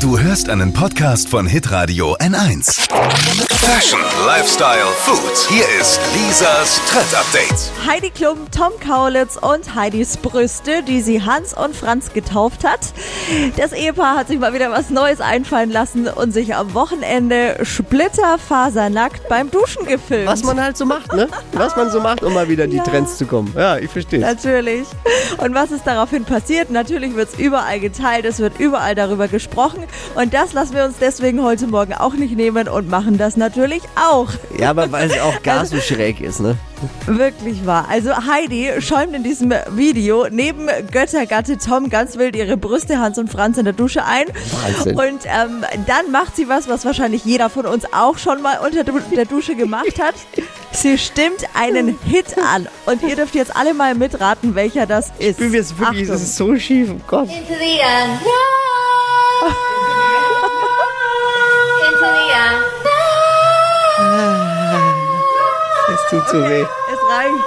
Du hörst einen Podcast von Hitradio N1. Fashion, Lifestyle, Food. Hier ist Lisas Trend Update. Heidi Klum, Tom Kaulitz und Heidis Brüste, die sie Hans und Franz getauft hat. Das Ehepaar hat sich mal wieder was Neues einfallen lassen und sich am Wochenende splitterfasernackt beim Duschen gefilmt. Was man halt so macht, ne? Was man so macht, um mal wieder in die Ja. Trends zu kommen. Ja, ich verstehe. Natürlich. Und was ist daraufhin passiert? Natürlich wird es überall geteilt, es wird überall darüber gesprochen. Und das lassen wir uns deswegen heute Morgen auch nicht nehmen und machen das natürlich auch. Ja, aber weil es auch gar so schräg ist, ne? Wirklich wahr. Also Heidi schäumt in diesem Video neben Göttergatte Tom ganz wild ihre Brüste Hans und Franz in der Dusche ein. Wahnsinn. Und ähm, dann macht sie was, was wahrscheinlich jeder von uns auch schon mal unter der Dusche gemacht hat. Sie stimmt einen Hit an. Und ihr dürft jetzt alle mal mitraten, welcher das ist. Wie wir es wirklich, Achtung. es ist so schief, oh Gott. Into the unknown. Into the unknown. Es tut so weh. Es reicht.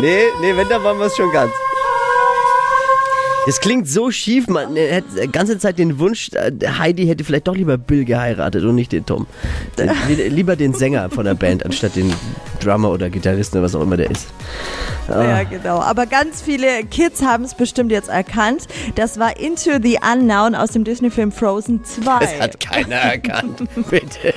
Nee, nee, wenn, dann wollen wir es schon ganz. Das klingt so schief, man hätte die ganze Zeit den Wunsch, äh, Heidi hätte vielleicht doch lieber Bill geheiratet und nicht den Tom. Äh, Lieber den Sänger von der Band, anstatt den Drummer oder Gitarristen oder was auch immer der ist. Ja, genau. Aber ganz viele Kids haben es bestimmt jetzt erkannt. Das war Into the Unknown aus dem Disney-Film Frozen 2. Das hat keiner erkannt. Bitte.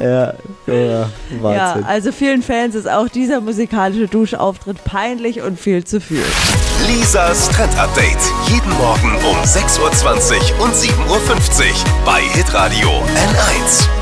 ja, ja, Ja, Wahnsinn. also vielen Fans ist auch dieser musikalische Duschauftritt peinlich und viel zu viel. Lisas Trend Update. Jeden Morgen um 6.20 Uhr und 7.50 Uhr bei Hitradio N1.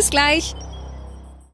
Bis gleich.